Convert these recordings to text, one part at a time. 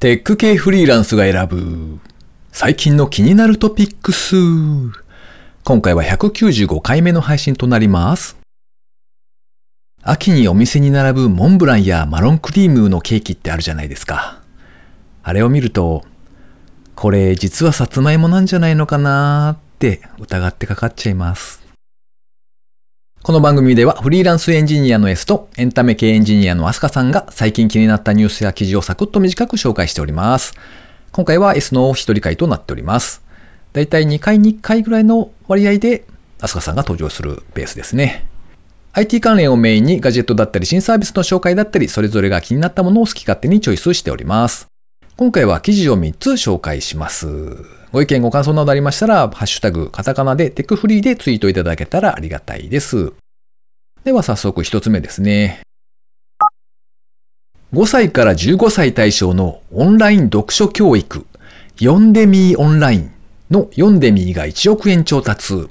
テック系フリーランスが選ぶ最近の気になるトピックス。今回は195回目の配信となります。秋にお店に並ぶモンブランやマロンクリームのケーキってあるじゃないですか。あれを見ると、これ実はさつまいもなんじゃないのかなーって疑ってかかっちゃいます。この番組ではフリーランスエンジニアの S とエンタメ系エンジニアのアスカさんが最近気になったニュースや記事をサクッと短く紹介しております。今回は S の一人会となっております。だいたい2回に1回ぐらいの割合でアスカさんが登場するベースですね。IT 関連をメインにガジェットだったり新サービスの紹介だったりそれぞれが気になったものを好き勝手にチョイスしております。今回は記事を3つ紹介します。ご意見ご感想などありましたら、ハッシュタグカタカナでテックフリーでツイートいただけたらありがたいです。では早速1つ目ですね。5歳から15歳対象のオンライン読書教育、読んでみーオンラインの読んでみーが1億円調達。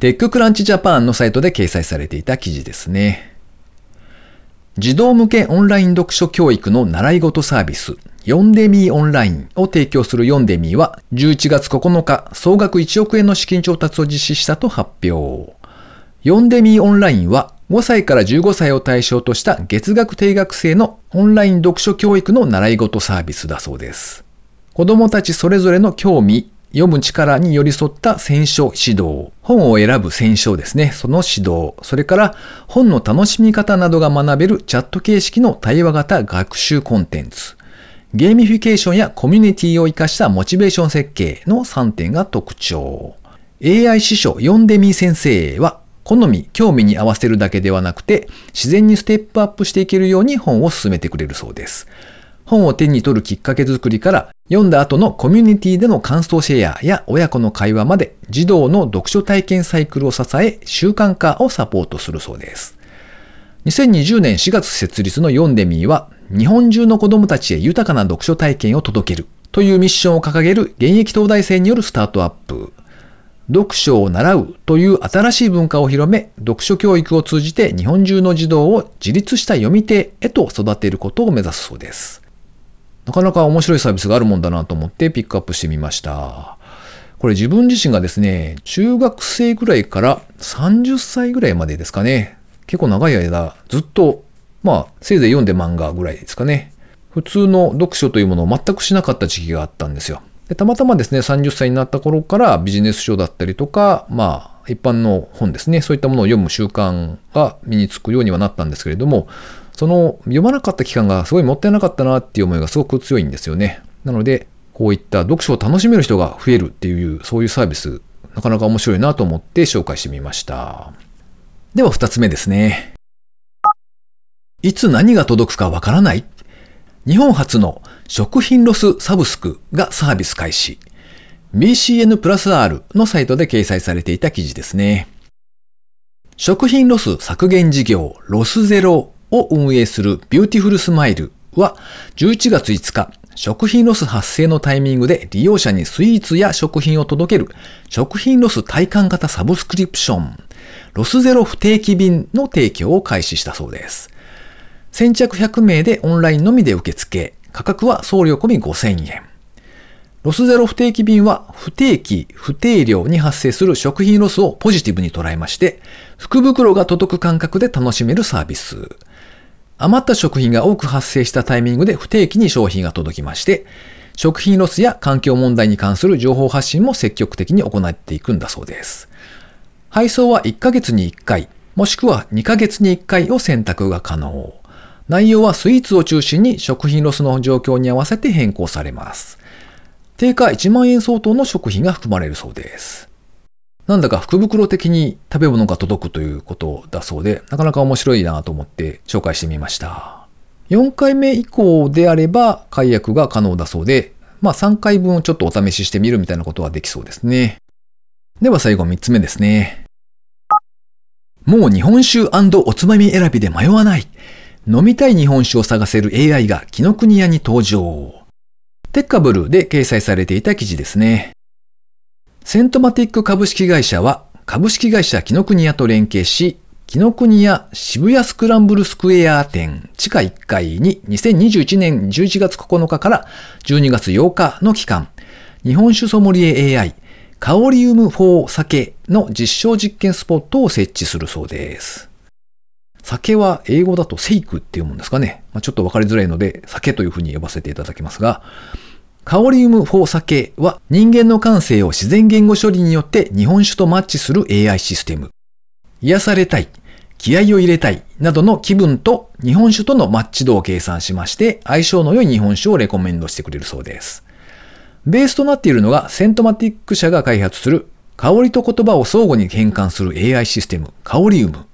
テッククランチジャパンのサイトで掲載されていた記事ですね。児童向けオンライン読書教育の習い事サービス、読んでみーオンラインを提供する読んでみーは、11月9日、総額1億円の資金調達を実施したと発表。ヨンデミーオンラインは、5歳から15歳を対象とした月額定額制のオンライン読書教育の習い事サービスだそうです。子供たちそれぞれの興味、読む力に寄り添った選書指導、本を選ぶ選書ですね、その指導、それから本の楽しみ方などが学べるチャット形式の対話型学習コンテンツ、ゲーミフィケーションやコミュニティを活かしたモチベーション設計の3点が特徴。AI 司書読んでみ先生は、好み、興味に合わせるだけではなくて、自然にステップアップしていけるように本を進めてくれるそうです。本を手に取るきっかけ作りから、読んだ後のコミュニティでの感想シェアや親子の会話まで、児童の読書体験サイクルを支え、習慣化をサポートするそうです。2020年4月設立の読んでみーは、日本中の子供たちへ豊かな読書体験を届けるというミッションを掲げる現役東大生によるスタートアップ。読書を習うという新しい文化を広め、読書教育を通じて日本中の児童を自立した読み手へと育てることを目指すそうです。なかなか面白いサービスがあるもんだなと思ってピックアップしてみました。これ自分自身がですね、中学生ぐらいから30歳ぐらいまでですかね。結構長い間ずっと、まあ、せいぜい読んで漫画ぐらいですかね。普通の読書というものを全くしなかった時期があったんですよ。でたまたまですね、30歳になった頃からビジネス書だったりとか、まあ、一般の本ですね、そういったものを読む習慣が身につくようにはなったんですけれども、その読まなかった期間がすごいもったいなかったなっていう思いがすごく強いんですよね。なので、こういった読書を楽しめる人が増えるっていう、そういうサービス、なかなか面白いなと思って紹介してみました。では二つ目ですね。いつ何が届くかわからない日本初の食品ロスサブスクがサービス開始。BCN プラス R のサイトで掲載されていた記事ですね。食品ロス削減事業ロスゼロを運営するビューティフルスマイルは11月5日、食品ロス発生のタイミングで利用者にスイーツや食品を届ける食品ロス体感型サブスクリプションロスゼロ不定期便の提供を開始したそうです。先着100名でオンラインのみで受付、価格は送料込み5000円。ロスゼロ不定期便は不定期、不定量に発生する食品ロスをポジティブに捉えまして、福袋が届く感覚で楽しめるサービス。余った食品が多く発生したタイミングで不定期に商品が届きまして、食品ロスや環境問題に関する情報発信も積極的に行っていくんだそうです。配送は1ヶ月に1回、もしくは2ヶ月に1回を選択が可能。内容はスイーツを中心に食品ロスの状況に合わせて変更されます。定価1万円相当の食品が含まれるそうです。なんだか福袋的に食べ物が届くということだそうで、なかなか面白いなと思って紹介してみました。4回目以降であれば解約が可能だそうで、まあ3回分をちょっとお試ししてみるみたいなことはできそうですね。では最後3つ目ですね。もう日本酒おつまみ選びで迷わない。飲みたい日本酒を探せる AI が紀ノ国屋に登場。テッカブルで掲載されていた記事ですね。セントマティック株式会社は株式会社紀ノ国屋と連携し、紀ノ国屋渋谷スクランブルスクエア店地下1階に2021年11月9日から12月8日の期間、日本酒ソムリエ AI カオリウム4酒の実証実験スポットを設置するそうです。酒は英語だとセイクっていうもんですかね。まあ、ちょっとわかりづらいので、酒というふうに呼ばせていただきますが、カオリウム4酒は人間の感性を自然言語処理によって日本酒とマッチする AI システム。癒されたい、気合を入れたいなどの気分と日本酒とのマッチ度を計算しまして相性の良い日本酒をレコメンドしてくれるそうです。ベースとなっているのがセントマティック社が開発する香りと言葉を相互に変換する AI システム、カオリウム。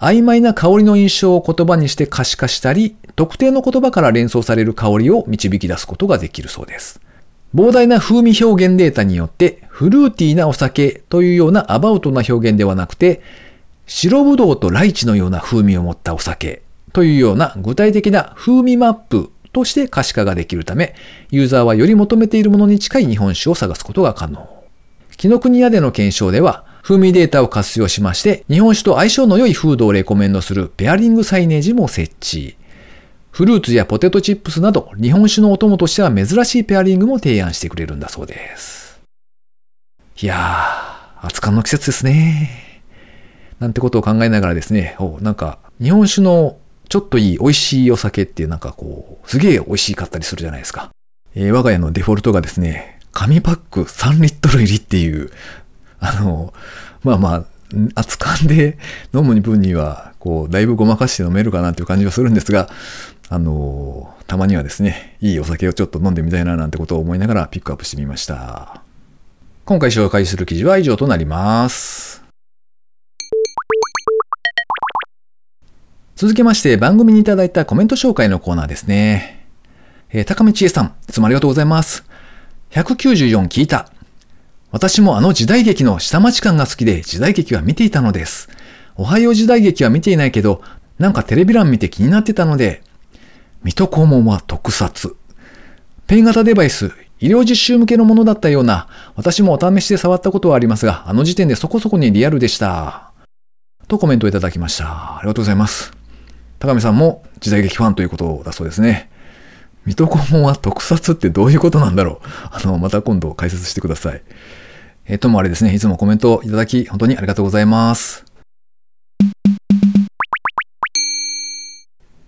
曖昧な香りの印象を言葉にして可視化したり、特定の言葉から連想される香りを導き出すことができるそうです。膨大な風味表現データによって、フルーティーなお酒というようなアバウトな表現ではなくて、白ぶどうとライチのような風味を持ったお酒というような具体的な風味マップとして可視化ができるため、ユーザーはより求めているものに近い日本酒を探すことが可能。紀ノ国屋での検証では、風味データを活用しまして、日本酒と相性の良いフードをレコメンドするペアリングサイネージも設置。フルーツやポテトチップスなど、日本酒のお供としては珍しいペアリングも提案してくれるんだそうです。いやー、熱燗の季節ですね。なんてことを考えながらですね、おなんか、日本酒のちょっといい美味しいお酒ってなんかこう、すげえ美味しかったりするじゃないですか。えー、我が家のデフォルトがですね、紙パック3リットル入りっていう、あの、まあまあ、熱燗で飲む分には、こう、だいぶごまかして飲めるかなっていう感じはするんですが、あの、たまにはですね、いいお酒をちょっと飲んでみたいななんてことを思いながらピックアップしてみました。今回紹介する記事は以上となります。続きまして番組にいただいたコメント紹介のコーナーですね。えー、高見千恵さん、いつもありがとうございます。194聞いた。私もあの時代劇の下町感が好きで時代劇は見ていたのです。おはよう時代劇は見ていないけど、なんかテレビ欄見て気になってたので、水戸黄門は特撮。ペン型デバイス、医療実習向けのものだったような、私もお試しで触ったことはありますが、あの時点でそこそこにリアルでした。とコメントをいただきました。ありがとうございます。高見さんも時代劇ファンということだそうですね。水戸黄門は特撮ってどういうことなんだろう？あの、また今度解説してください。えー、ともあれですね、いつもコメントいただき、本当にありがとうございます。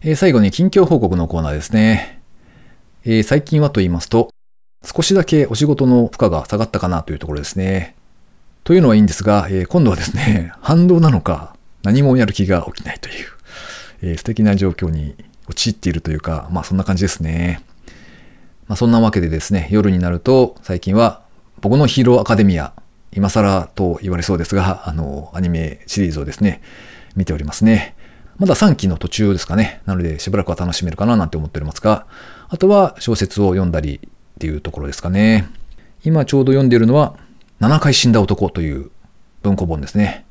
えー、最後に近況報告のコーナーですね。えー、最近はと言いますと、少しだけお仕事の負荷が下がったかなというところですね。というのはいいんですが、えー、今度はですね、反動なのか、何もやる気が起きないという、えー、素敵な状況に陥っているというか、まあそんな感じですね。まあそんなわけでですね、夜になると最近は僕のヒーローアカデミア、今更と言われそうですが、あの、アニメシリーズをですね、見ておりますね。まだ3期の途中ですかね。なのでしばらくは楽しめるかななんて思っておりますが、あとは小説を読んだりっていうところですかね。今ちょうど読んでいるのは、7回死んだ男という文庫本ですね。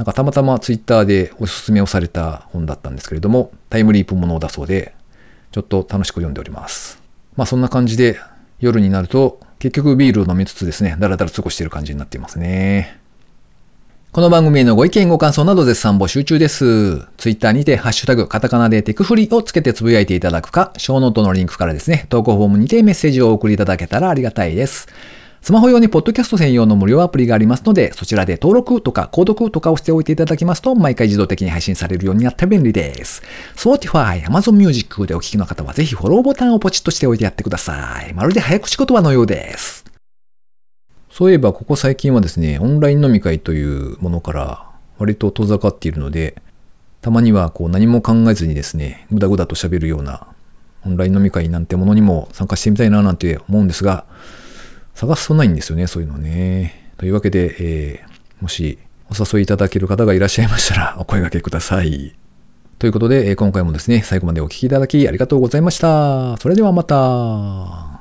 なんかたまたまツイッターでおすすめをされた本だったんですけれども、タイムリープものだそうで、ちょっと楽しく読んでおります。まあそんな感じで夜になると結局ビールを飲みつつですね、だらだら過ごしている感じになっていますね。この番組へのご意見ご感想など絶賛募集中です。ツイッターにてハッシュタグカタカナでテクフリをつけてつぶやいていただくか、ショーノートのリンクからですね、投稿フォームにてメッセージをお送りいただけたらありがたいです。スマホ用にポッドキャスト専用の無料アプリがありますので、そちらで登録とか購読とかをしておいていただきますと、毎回自動的に配信されるようになって便利です。Spotify、Amazon Music でお聞きの方はぜひフォローボタンをポチッとしておいてやってください。まるで早口言葉のようです。そういえばここ最近はですね、オンライン飲み会というものから割と遠ざかっているので、たまにはこう何も考えずにですね、ぐだぐだと喋るようなオンライン飲み会なんてものにも参加してみたいななんて思うんですが、探すとないんですよね、そういうのね。というわけで、えー、もしお誘いいただける方がいらっしゃいましたら お声掛けください。ということで、え今回もですね、最後までお聴きいただきありがとうございました。それではまた。